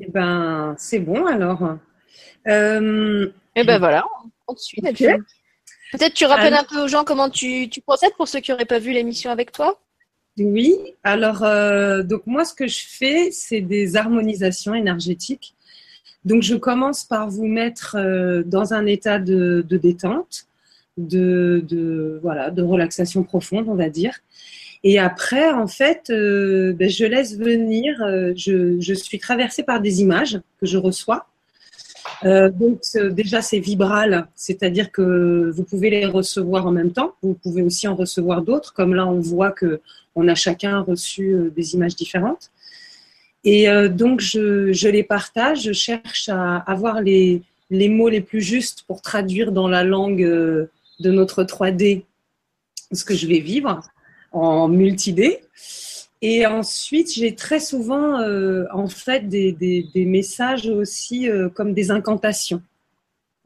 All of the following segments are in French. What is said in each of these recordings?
Eh ben, c'est bon alors. Euh... Eh ben voilà, on te suit. Peut-être tu rappelles un peu aux gens comment tu, tu procèdes pour ceux qui n'auraient pas vu l'émission avec toi? Oui, alors euh, donc moi ce que je fais, c'est des harmonisations énergétiques. Donc je commence par vous mettre euh, dans un état de, de détente, de, de, voilà, de relaxation profonde, on va dire. Et après, en fait, euh, ben, je laisse venir, euh, je, suis traversée par des images que je reçois. Euh, donc déjà, c'est vibral, c'est-à-dire que vous pouvez les recevoir en même temps. Vous pouvez aussi en recevoir d'autres, comme là, on voit que on a chacun reçu des images différentes. Et donc, je, les partage, je cherche à avoir les mots les plus justes pour traduire dans la langue de notre 3D ce que je vais vivre en multi-D. Et ensuite, j'ai très souvent euh, en fait des, des, des messages aussi euh, comme des incantations.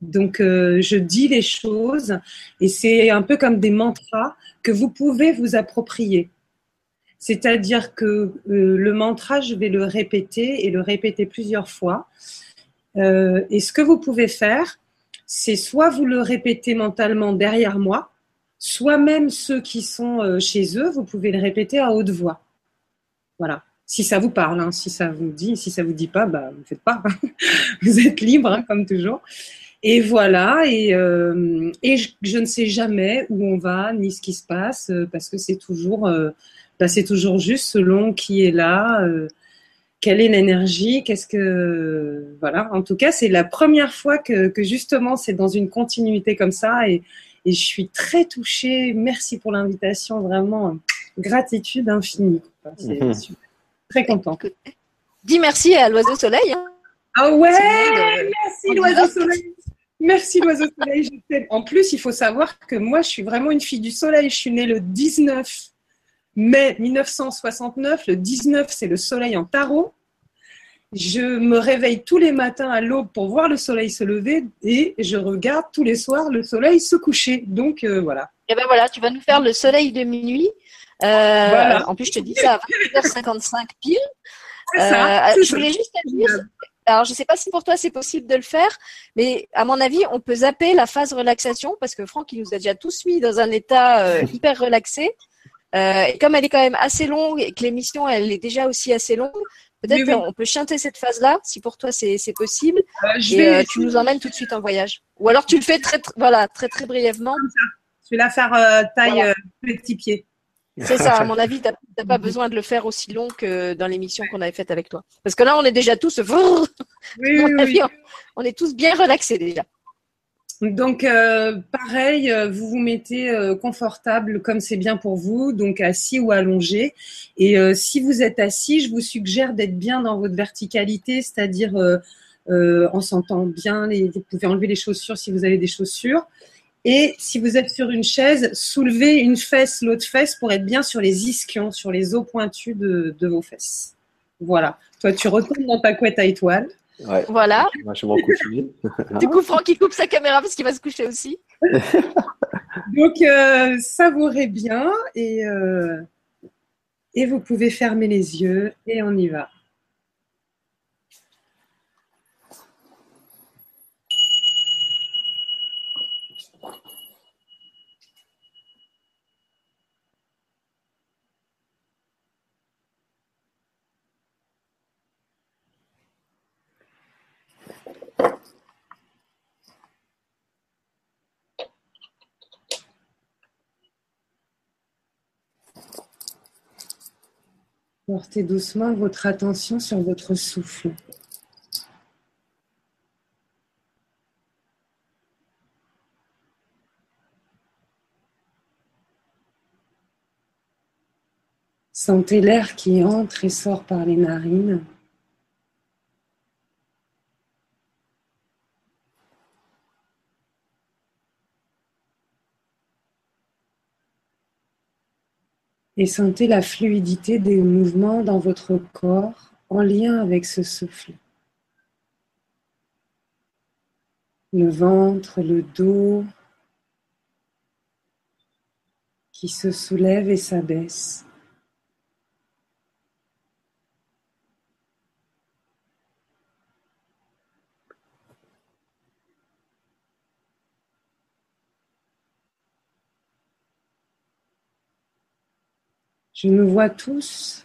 Donc, euh, je dis les choses et c'est un peu comme des mantras que vous pouvez vous approprier. C'est-à-dire que le mantra, je vais le répéter et le répéter plusieurs fois. et ce que vous pouvez faire, c'est soit vous le répétez mentalement derrière moi, soit même ceux qui sont euh, chez eux, vous pouvez le répéter à haute voix. Voilà. Si ça vous parle, hein. si ça vous dit, si ça vous dit pas, bah, vous ne faites pas. vous êtes libre, hein, comme toujours. Et voilà, et, euh, et je, ne sais jamais où on va, ni ce qui se passe, euh, parce que c'est toujours, bah, c'est toujours juste selon qui est là, quelle est l'énergie, qu'est-ce que, voilà. En tout cas, c'est la première fois que, que justement c'est dans une continuité comme ça, et, et je suis très touchée. Merci pour l'invitation, vraiment gratitude infinie. C'est mhm. Très contente. Dis merci à l'oiseau soleil. Hein. Ah ouais, merci l'oiseau soleil. Merci l'oiseau soleil. En plus, il faut savoir que moi, je suis vraiment une fille du soleil. Je suis née le 19 mai 1969. Le 19, c'est le soleil en tarot. Je me réveille tous les matins à l'aube pour voir le soleil se lever et je regarde tous les soirs le soleil se coucher. Donc euh, voilà. Et ben voilà, tu vas nous faire le soleil de minuit. Euh, en plus, je te dis ça à 20h55 pile. Ça, euh, je voulais juste te dire, alors je ne sais pas si pour toi c'est possible de le faire, mais à mon avis, on peut zapper la phase relaxation parce que Franck, il nous a déjà tous mis dans un état hyper relaxé. et comme elle est quand même assez longue et que l'émission elle est déjà aussi assez longue, Peut-être qu'on peut chanter cette phase-là, si pour toi c'est possible. Euh, et euh, tu nous emmènes tout de suite en voyage. Ou alors tu le fais très, voilà, très, très brièvement. Je vais la faire euh, taille petit pied. C'est ça, à mon avis, tu n'as pas besoin de le faire aussi long que dans l'émission qu'on avait faite avec toi. Parce que là, on est déjà tous. Oui, oui, on est tous bien relaxés déjà. Donc, euh, pareil, euh, vous vous mettez euh, confortable comme c'est bien pour vous, donc assis ou allongé. Et si vous êtes assis, je vous suggère d'être bien dans votre verticalité, c'est-à-dire en sentant bien. Les, vous pouvez enlever les chaussures si vous avez des chaussures. Et si vous êtes sur une chaise, soulevez une fesse, l'autre fesse pour être bien sur les ischions, sur les os pointus de, de vos fesses. Voilà. Toi, tu retournes dans ta couette à étoiles. Voilà. du coup, Franck, il coupe sa caméra parce qu'il va se coucher aussi. Donc, euh, savourez bien et, euh, et vous pouvez fermer les yeux et on y va. Portez doucement votre attention sur votre souffle. Sentez l'air qui entre et sort par les narines. Et sentez la fluidité des mouvements dans votre corps en lien avec ce souffle. Le ventre, le dos qui se soulève et s'abaisse. Je nous vois tous,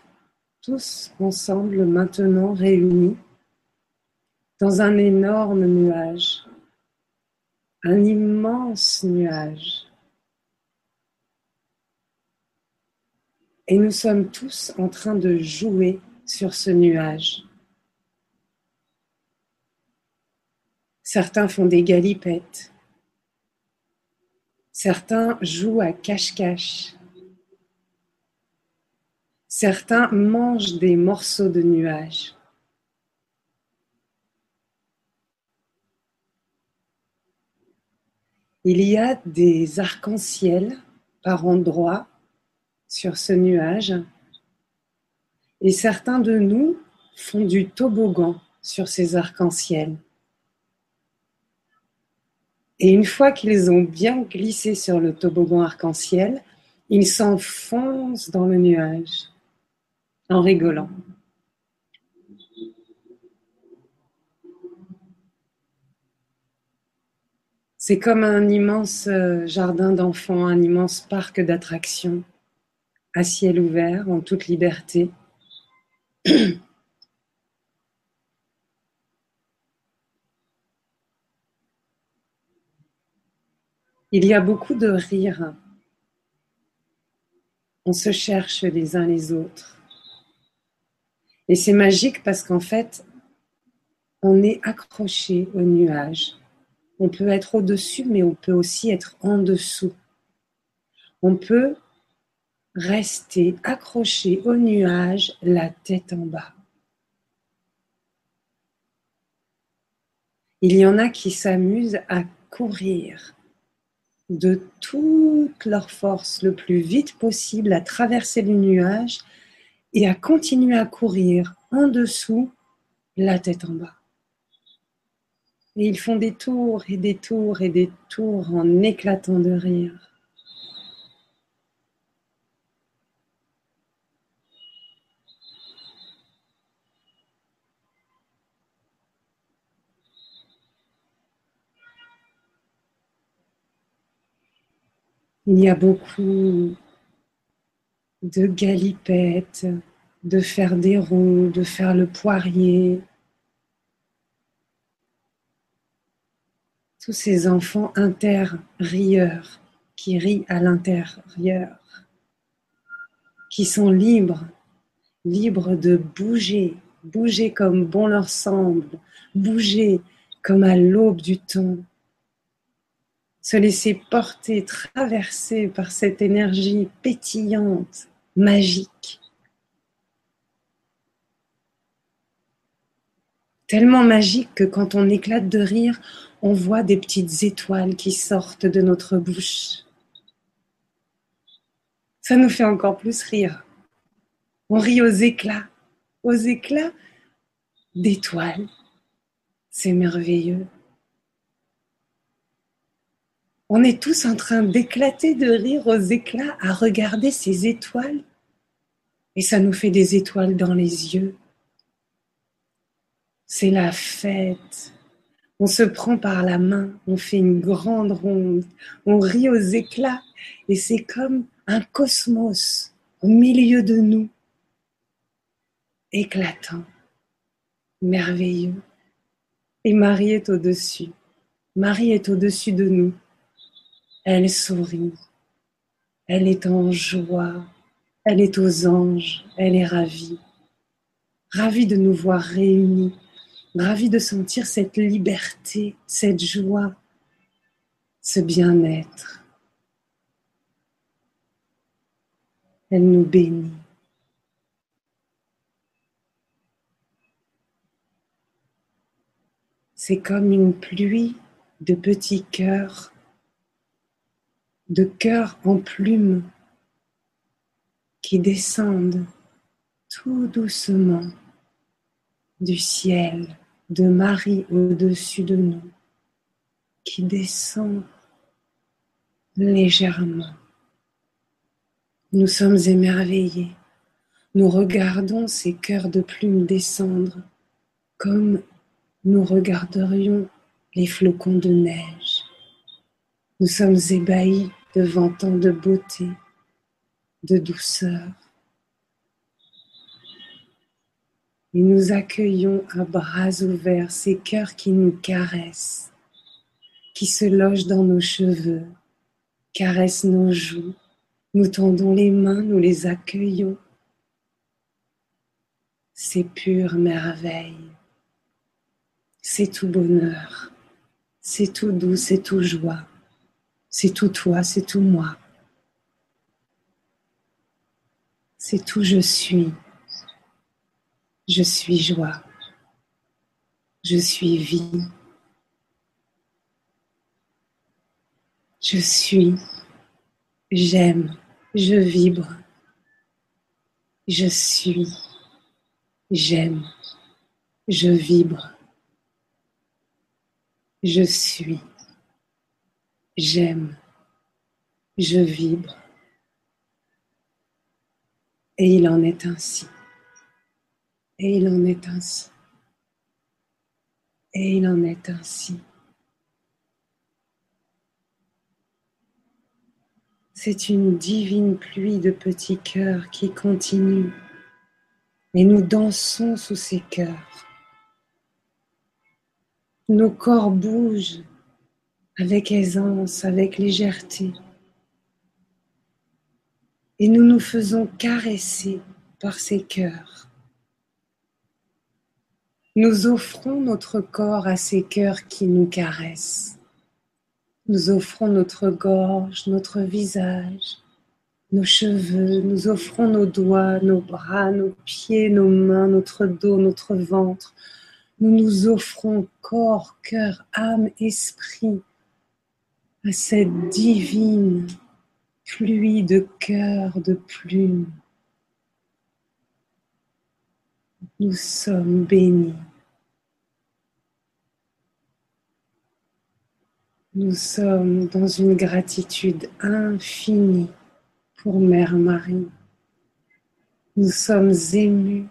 tous ensemble maintenant réunis dans un énorme nuage, un immense nuage. Et nous sommes tous en train de jouer sur ce nuage. Certains font des galipettes. Certains jouent à cache-cache. Certains mangent des morceaux de nuages. Il y a des arcs-en-ciel par endroits sur ce nuage et certains de nous font du toboggan sur ces arcs-en-ciel. Et une fois qu'ils ont bien glissé sur le toboggan arc-en-ciel, ils s'enfoncent dans le nuage en rigolant. C'est comme un immense euh, jardin d'enfants, un immense parc d'attractions, à ciel ouvert, en toute liberté. Il y a beaucoup de rire. On se cherche les uns les autres. Et c'est magique parce qu'en fait, on est accroché au nuage. On peut être au-dessus, mais on peut aussi être en dessous. On peut rester accroché au nuage, la tête en bas. Il y en a qui s'amusent à courir de toute leur force le plus vite possible à traverser le nuage et à continuer à courir en dessous, la tête en bas. Et ils font des tours et des tours et des tours en éclatant de rire. Il y a beaucoup de galipettes, de faire des ronds, de faire le poirier. Tous ces enfants inter-rieurs qui rient à l'intérieur, qui sont libres, libres de bouger, bouger comme bon leur semble, bouger comme à l'aube du temps, se laisser porter, traverser par cette énergie pétillante, magique. Tellement magique que quand on éclate de rire, on voit des petites étoiles qui sortent de notre bouche. Ça nous fait encore plus rire. On rit aux éclats, aux éclats d'étoiles. C'est merveilleux. On est tous en train d'éclater de rire aux éclats à regarder ces étoiles. Et ça nous fait des étoiles dans les yeux. C'est la fête. On se prend par la main, on fait une grande ronde, on rit aux éclats et c'est comme un cosmos au milieu de nous, éclatant, merveilleux. Et Marie est au-dessus. Marie est au-dessus de nous. Elle sourit, elle est en joie, elle est aux anges, elle est ravie, ravie de nous voir réunis, ravie de sentir cette liberté, cette joie, ce bien-être. Elle nous bénit. C'est comme une pluie de petits cœurs de cœurs en plumes qui descendent tout doucement du ciel de Marie au-dessus de nous, qui descend légèrement. Nous sommes émerveillés. Nous regardons ces cœurs de plumes descendre comme nous regarderions les flocons de neige. Nous sommes ébahis devant tant de beauté, de douceur. Et nous accueillons à bras ouverts ces cœurs qui nous caressent, qui se logent dans nos cheveux, caressent nos joues. Nous tendons les mains, nous les accueillons. C'est pure merveille, c'est tout bonheur, c'est tout doux, c'est tout joie. C'est tout toi, c'est tout moi. C'est tout je suis. Je suis joie. Je suis vie. Je suis. J'aime. Je vibre. Je suis. J'aime. Je vibre. Je suis. J'aime. Je vibre. Et il en est ainsi. Et il en est ainsi. Et il en est ainsi. C'est une divine pluie de petits cœurs qui continue. Et nous dansons sous ces cœurs. Nos corps bougent avec aisance, avec légèreté et nous nous faisons caresser par ces cœurs. Nous offrons notre corps à ces cœurs qui nous caressent. Nous offrons notre gorge, notre visage, nos cheveux, nous offrons nos doigts, nos bras, nos pieds, nos mains, notre dos, notre ventre. Nous nous offrons corps, cœur, âme, esprit à cette divine pluie de cœur, de plumes. Nous sommes bénis. Nous sommes dans une gratitude infinie pour Mère Marie. Nous sommes émus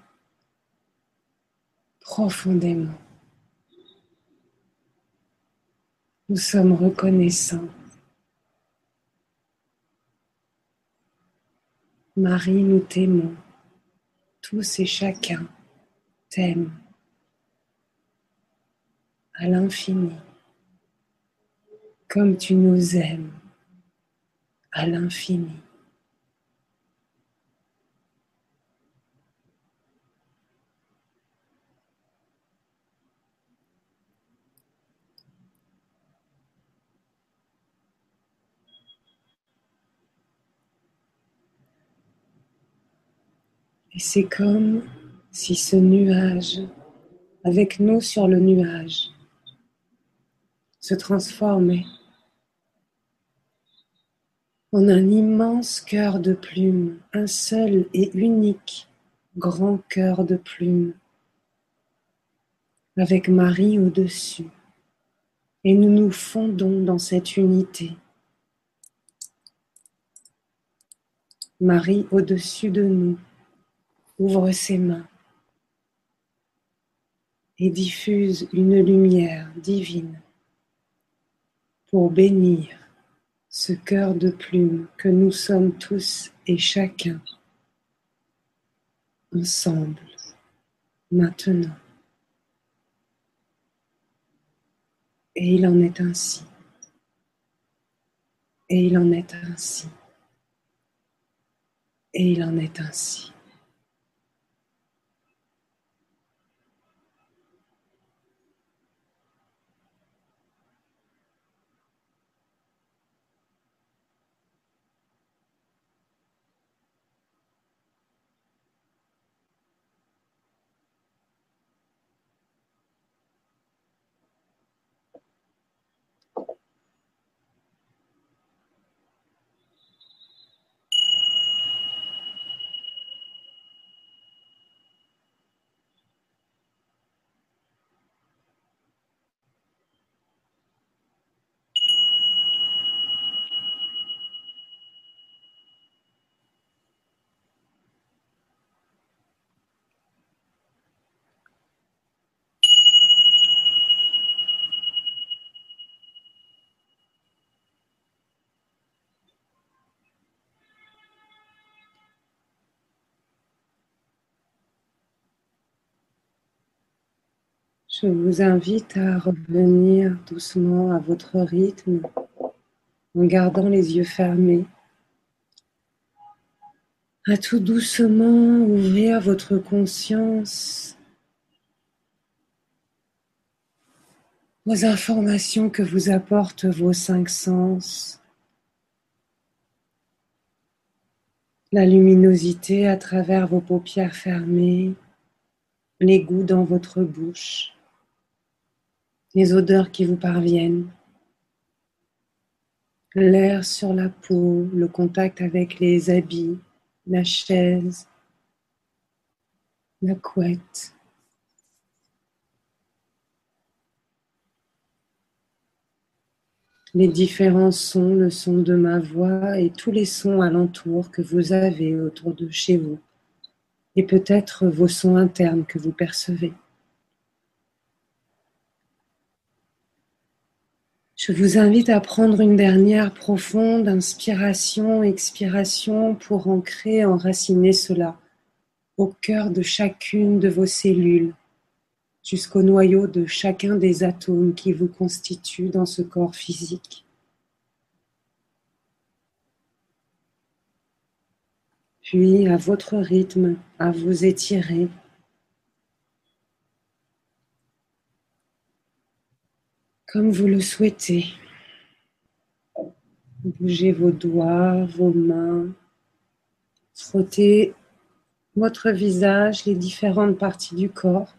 profondément. Nous sommes reconnaissants. Marie, nous t'aimons, tous et chacun t'aiment à l'infini, comme tu nous aimes à l'infini. Et c'est comme si ce nuage, avec nous sur le nuage, se transformait en un immense cœur de plume, un seul et unique grand cœur de plume, avec Marie au-dessus. Et nous nous fondons dans cette unité. Marie au-dessus de nous, ouvre ses mains et diffuse une lumière divine pour bénir ce cœur de plume que nous sommes tous et chacun ensemble maintenant. Et il en est ainsi. Et il en est ainsi. Et il en est ainsi. Je vous invite à revenir doucement à votre rythme en gardant les yeux fermés. À tout doucement ouvrir votre conscience aux informations que vous apportent vos cinq sens. La luminosité à travers vos paupières fermées, les goûts dans votre bouche les odeurs qui vous parviennent, l'air sur la peau, le contact avec les habits, la chaise, la couette. Les différents sons, le son de ma voix et tous les sons alentours que vous avez autour de chez vous, et peut-être vos sons internes que vous percevez. Je vous invite à prendre une dernière profonde inspiration, expiration pour ancrer, enraciner cela au cœur de chacune de vos cellules, jusqu'au noyau de chacun des atomes qui vous constituent dans ce corps physique. Puis, à votre rythme, à vous étirer comme vous le souhaitez. Bougez vos doigts, vos mains, frottez votre visage, les différentes parties du corps,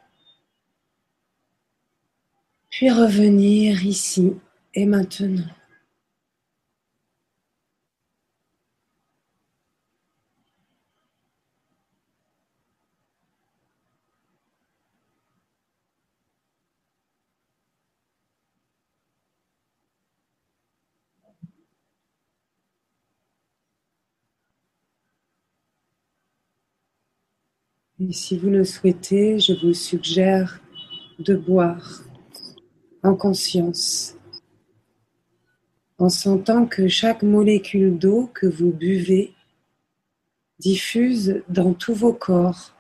puis revenir ici et maintenant. Et si vous le souhaitez, je vous suggère de boire en conscience, en sentant que chaque molécule d'eau que vous buvez diffuse dans tous vos corps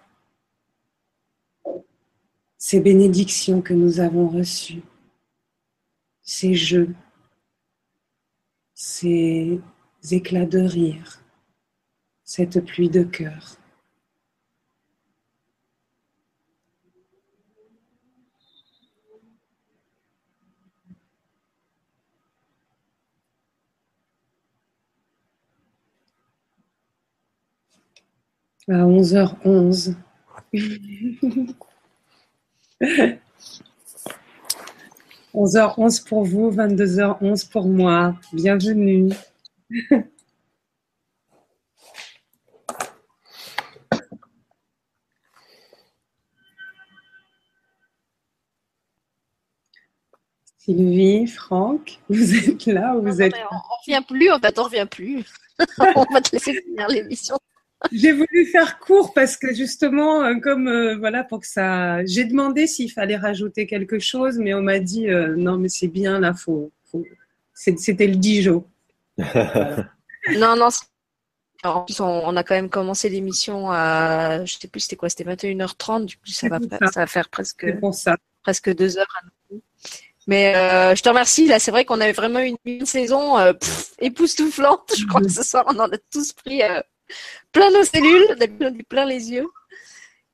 ces bénédictions que nous avons reçues, ces jeux, ces éclats de rire, cette pluie de cœur. À 11h11. 11h11 pour vous, 22h11 pour moi. Bienvenue. Sylvie, Franck, vous êtes là ou vous êtes... on, ne revient plus, en fait, on revient plus. on va te laisser finir l'émission. J'ai voulu faire court parce que justement, euh, comme euh, voilà, pour que ça. J'ai demandé s'il fallait rajouter quelque chose, mais on m'a dit euh, non, mais c'est bien là, faut. C'était le Dijon. non, non. En plus, on, a quand même commencé l'émission à, je sais plus c'était quoi, c'était 21h30, du coup ça va, ça. va faire presque, presque deux heures à nous. Mais je te remercie. Là, c'est vrai qu'on avait vraiment une, une saison époustouflante. Je crois que ce soir, on en a tous pris plein nos cellules, on plein les yeux.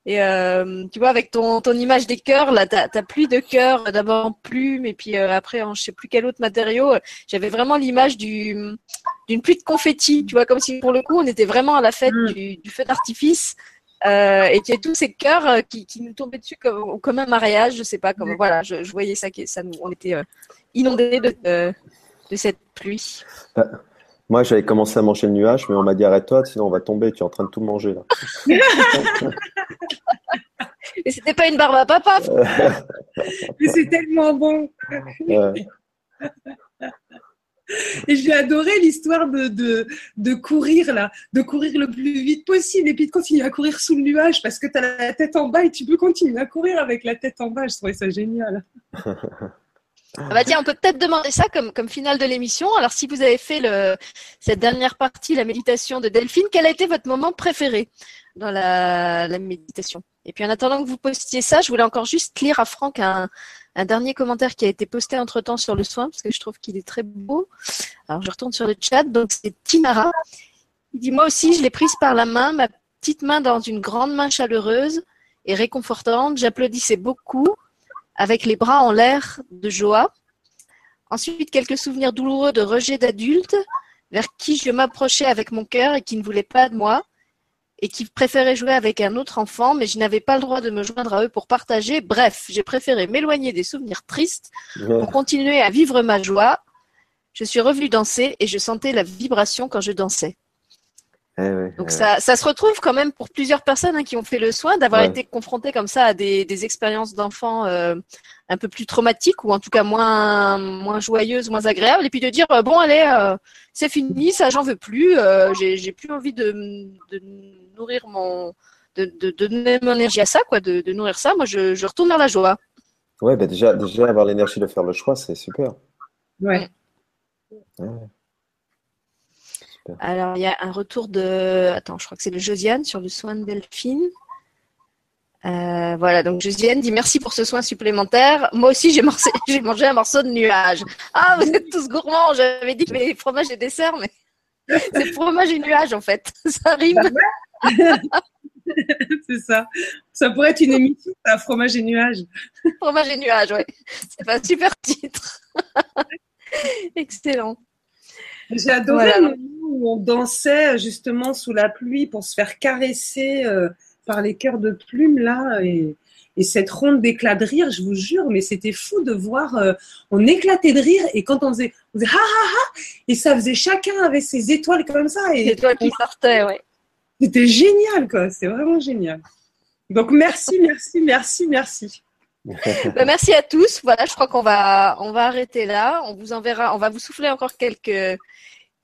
Et euh, tu vois, avec ton, ton image des cœurs, là, t'as as de cœurs, d'abord en plume, et puis euh, après en je sais plus quel autre matériau. J'avais vraiment l'image du d'une pluie de confetti, tu vois, comme si pour le coup on était vraiment à la fête mm. du, feu d'artifice. Euh, et qu'il y a tous ces cœurs qui, qui nous tombaient dessus comme, comme un mariage, je sais pas, comme voilà, je, voyais ça, ça nous, on était inondés de, de, cette pluie. Bah, moi, j'avais commencé à manger le nuage, mais on m'a dit arrête-toi, sinon on va tomber, tu es en train de tout manger là. Et c'était pas une barbe à papa. mais c'est tellement bon. Et j'ai adoré l'histoire de, de, courir là, de courir le plus vite possible et puis de continuer à courir sous le nuage parce que tu as la tête en bas et tu peux continuer à courir avec la tête en bas. Je trouvais ça génial. Ah bah tiens, on peut peut-être demander ça comme, comme finale de l'émission. Alors, si vous avez fait le, cette dernière partie, la méditation de Delphine, quel a été votre moment préféré dans la, la méditation? Et puis, en attendant que vous postiez ça, je voulais encore juste lire à Franck un, un dernier commentaire qui a été posté entre-temps sur le soin, parce que je trouve qu'il est très beau. Alors, je retourne sur le chat. Donc, c'est Tinara. Il dit, moi aussi, je l'ai prise par la main, ma petite main dans une grande main chaleureuse et réconfortante. J'applaudissais beaucoup avec les bras en l'air de joie. Ensuite, quelques souvenirs douloureux de rejet d'adultes vers qui je m'approchais avec mon cœur et qui ne voulaient pas de moi et qui préféraient jouer avec un autre enfant, mais je n'avais pas le droit de me joindre à eux pour partager. Bref, j'ai préféré m'éloigner des souvenirs tristes pour continuer à vivre ma joie. Je suis revenue danser et je sentais la vibration quand je dansais. Eh Donc ça, ça, se retrouve quand même pour plusieurs personnes hein, qui ont fait le soin d'avoir été confrontées comme ça à des, des expériences d'enfants euh, un peu plus traumatiques ou en tout cas moins moins joyeuses, moins agréables, et puis de dire euh, bon allez, euh, c'est fini, ça j'en veux plus, j'ai plus envie de, de nourrir mon de, de, donner mon énergie à ça, quoi, de, de nourrir ça. Moi, je, je, retourne vers la joie. Ouais, bah déjà, déjà avoir l'énergie de faire le choix, c'est super. Ouais. ouais. Alors, il y a un retour de. Attends, je crois que c'est de Josiane sur le soin de Delphine. Euh, voilà, donc Josiane dit merci pour ce soin supplémentaire. Moi aussi, j'ai mangé, un morceau de nuage. Ah, vous êtes tous gourmands. J'avais dit que les fromages et desserts, mais c'est fromage et nuage en fait. Ça arrive. Bah c'est ça. Ça pourrait être une émission, ça, fromage et nuage. fromage et nuage, oui. C'est un super titre. Excellent. J'ai adoré le moment où on dansait justement sous la pluie pour se faire caresser euh, par les cœurs de plumes là et, cette ronde d'éclats de rire, je vous jure, mais c'était fou de voir, euh, on éclatait de rire et quand on faisait, on faisait ha ha ha et ça faisait chacun avec ses étoiles comme ça et étoiles qui sortaient, ouais. C'était génial quoi, c'est vraiment génial. Donc merci, merci, merci, merci. Bah, merci à tous. Voilà, je crois qu'on va on va arrêter là. On vous enverra, on va vous souffler encore quelques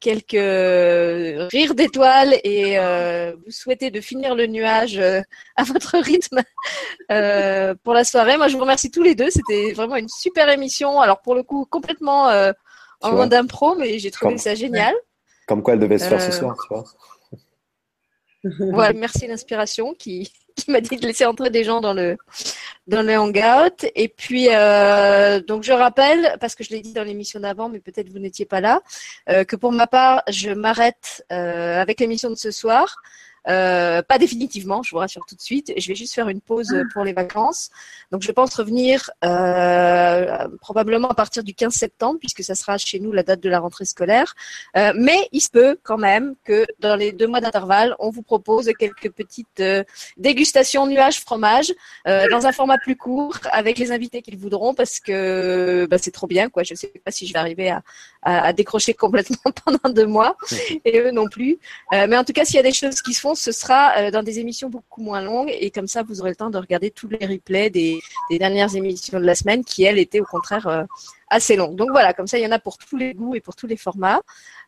quelques rires d'étoiles et euh, vous souhaitez de finir le nuage euh, à votre rythme euh, pour la soirée. Moi, je vous remercie tous les deux. C'était vraiment une super émission. Alors pour le coup, complètement en mode impro, mais j'ai trouvé ça génial. Comme quoi elle devait se faire ce soir, tu vois. Voilà, merci l'inspiration qui, qui m'a dit de laisser entrer des gens dans le dans le hangout. Et puis euh, donc je rappelle parce que je l'ai dit dans l'émission d'avant, mais peut-être vous n'étiez pas là, euh, que pour ma part, je m'arrête euh, avec l'émission de ce soir. Euh, pas définitivement, je vous rassure tout de suite. Je vais juste faire une pause ah. pour les vacances. Donc, je pense revenir euh, probablement à partir du 15 septembre, puisque ça sera chez nous la date de la rentrée scolaire. Euh, mais il se peut quand même que dans les deux mois d'intervalle, on vous propose quelques petites dégustations nuages fromage dans un format plus court avec les invités qu'ils voudront, parce que bah, c'est trop bien. Quoi. Je ne sais pas si je vais arriver à, à, à, décrocher complètement pendant deux mois, et eux non plus. mais en tout cas, s'il y a des choses qui se font ce sera euh, dans des émissions beaucoup moins longues et comme ça, vous aurez le temps de regarder tous les replays des, dernières émissions de la semaine qui, elles, étaient au contraire euh, assez longues. Donc voilà, comme ça, il y en a pour tous les goûts et pour tous les formats.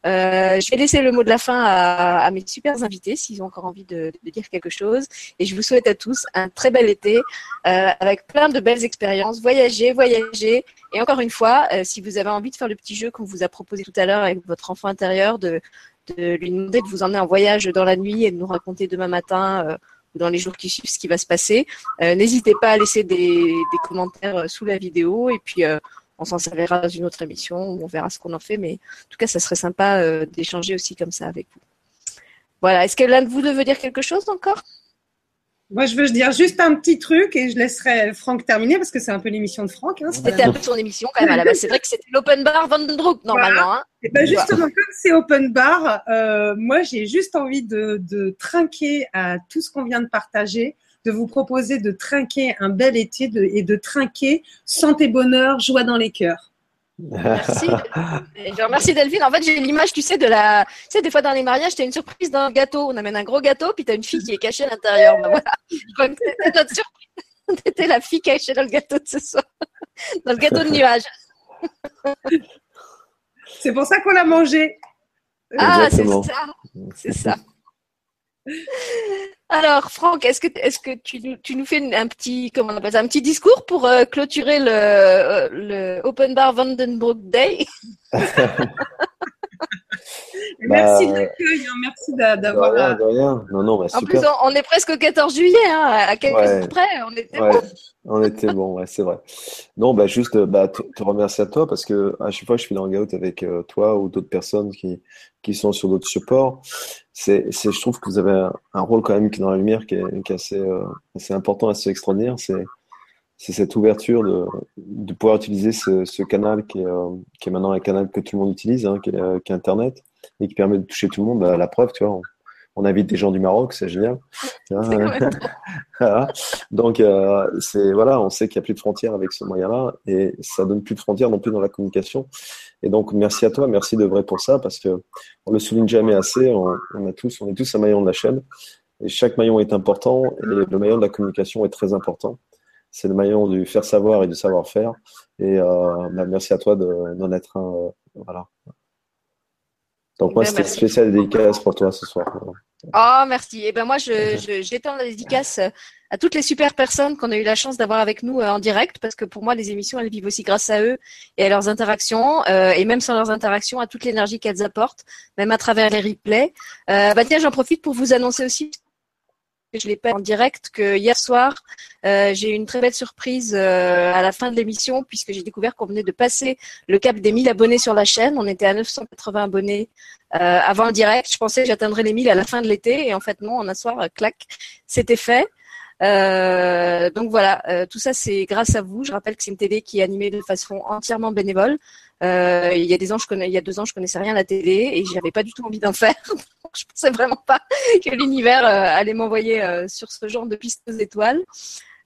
Euh, je vais laisser le mot de la fin à, mes super invités s'ils ont encore envie de, dire quelque chose. Et je vous souhaite à tous un très bel été avec plein de belles expériences. Voyagez, voyagez. Et encore une fois, si vous avez envie de faire le petit jeu qu'on vous a proposé tout à l'heure avec votre enfant intérieur, de de lui demander de vous emmener en voyage dans la nuit et de nous raconter demain matin euh, ou dans les jours qui suivent ce qui va se passer. Euh, n'hésitez pas à laisser des, commentaires euh, sous la vidéo et puis on s'en servira dans une autre émission où on verra ce qu'on en fait. Mais en tout cas, ça serait sympa d'échanger aussi comme ça avec vous. Voilà. Est-ce que l'un de vous veut dire quelque chose encore? Moi, je veux dire juste un petit truc et je laisserai Franck terminer parce que c'est un peu l'émission de Franck. Hein, c'était un peu son émission quand même à la base. C'est vrai que c'était l'open bar Vandrook normalement. Hein. Et ben justement, comme c'est open bar, euh, moi j'ai juste envie de, de, trinquer à tout ce qu'on vient de partager, de vous proposer de trinquer un bel été de, et de trinquer santé, bonheur, joie dans les cœurs. Merci. je remercie Delphine. En fait, j'ai l'image, tu sais, de la. Tu sais, des fois dans les mariages, tu as une surprise d'un gâteau. On amène un gros gâteau, puis tu as une fille qui est cachée à l'intérieur. Ben voilà. C'était notre surprise. T'étais la fille cachée dans le gâteau de ce soir. Dans le gâteau de nuage. C'est pour ça qu'on l'a mangé. Ah, c'est ça. C'est ça. Alors, Franck, est-ce que, est-ce que tu, tu, nous fais un petit, comment on appelle ça, un petit discours pour euh, clôturer le, euh, le Open Bar Vandenbroek Day? Merci de l'accueil, hein. merci d'avoir. Rien, rien. Non, non, bah, en plus, on, est presque au 14 juillet, hein, à quelques ouais. près, on était ouais. bon. On était bon, ouais, c'est vrai. Non, bah juste bah, te, te, remercier à toi parce que à chaque fois que je fais l'hangout avec euh, toi ou d'autres personnes qui, qui sont sur d'autres supports, c'est, je trouve que vous avez un, un, rôle quand même qui est dans la lumière qui est, qui est assez, euh, assez important, assez extraordinaire. C'est, c'est cette ouverture de, de pouvoir utiliser ce, ce canal qui est, euh, qui est maintenant un canal que tout le monde utilise, hein, qui, est, qui est Internet et qui permet de toucher tout le monde. Bah, la preuve, tu vois, on, on invite des gens du Maroc, c'est génial. Donc, euh, c'est voilà, on sait qu'il n'y a plus de frontières avec ce moyen-là et ça donne plus de frontières non plus dans la communication. Et donc, merci à toi, merci de vrai pour ça parce que on le souligne jamais assez. On, on a tous, on est tous un maillon de la chaîne et chaque maillon est important et le maillon de la communication est très important. C'est le maillon du faire savoir et du savoir faire. Et euh, bah, merci à toi d'en être un. Euh, voilà. Donc moi, c'était spécial dédicace pour toi ce soir. Oh, merci. Et eh ben moi, je, j'étends la dédicace à toutes les super personnes qu'on a eu la chance d'avoir avec nous euh, en direct, parce que pour moi, les émissions, elles vivent aussi grâce à eux et à leurs interactions, euh, et même sans leurs interactions, à toute l'énergie qu'elles apportent, même à travers les replays. Euh, bah tiens, j'en profite pour vous annoncer aussi je l'ai pas en direct que hier soir euh, j'ai eu une très belle surprise euh, à la fin de l'émission puisque j'ai découvert qu'on venait de passer le cap des 1000 abonnés sur la chaîne. On était à 980 abonnés euh, avant le direct. Je pensais que j'atteindrais les 1000 à la fin de l'été et en fait non, en un soir, clac, c'était fait. Donc voilà, tout ça c'est grâce à vous. Je rappelle que c'est une télé qui est animée de façon entièrement bénévole. Euh, il y a des ans, je connais, il y a deux ans, je connaissais rien à la télé et j'avais pas du tout envie d'en faire. je pensais vraiment pas que l'univers allait m'envoyer sur ce genre de piste aux étoiles.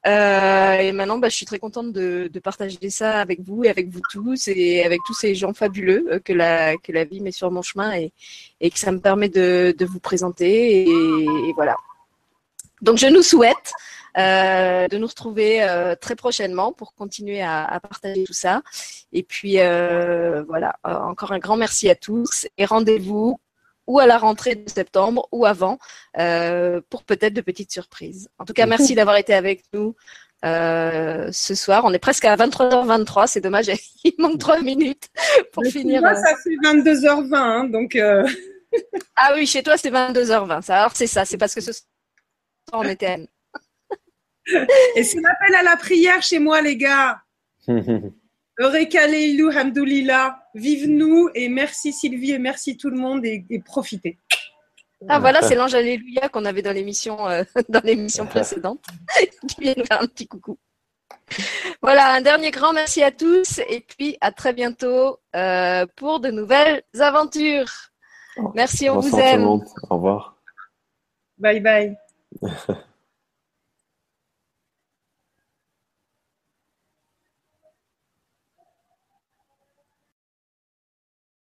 Euh, et maintenant, bah, je suis très contente de, partager ça avec vous et avec vous tous et avec tous ces gens fabuleux que la, que la vie met sur mon chemin et, et que ça me permet de, vous présenter. Et, voilà. Donc, je nous souhaite euh, de nous retrouver euh, très prochainement pour continuer à, à, partager tout ça. Et puis, euh, voilà, encore un grand merci à tous et rendez-vous ou à la rentrée de septembre ou avant euh, pour peut-être de petites surprises. En tout cas, merci d'avoir été avec nous euh, ce soir. On est presque à 23h23, c'est dommage, il manque trois minutes pour Mais finir. Moi, ça fait 22h20, hein, donc. Euh... ah oui, chez toi c'est 22h20. Alors c'est ça, c'est parce que ce soir on était. À... Et c'est l'appel à la prière chez moi, les gars. Eureka Leilou, Hamdoulillah, vive nous et merci Sylvie et merci tout le monde et, et profitez. Ah voilà, c'est l'ange Alléluia qu'on avait dans l'émission euh, dans l'émission précédente. Tu viens nous faire un petit coucou. Voilà, un dernier grand merci à tous et puis à très bientôt euh, pour de nouvelles aventures. Merci, on Bonsoir vous aime. Tout le monde. Au revoir. Bye bye.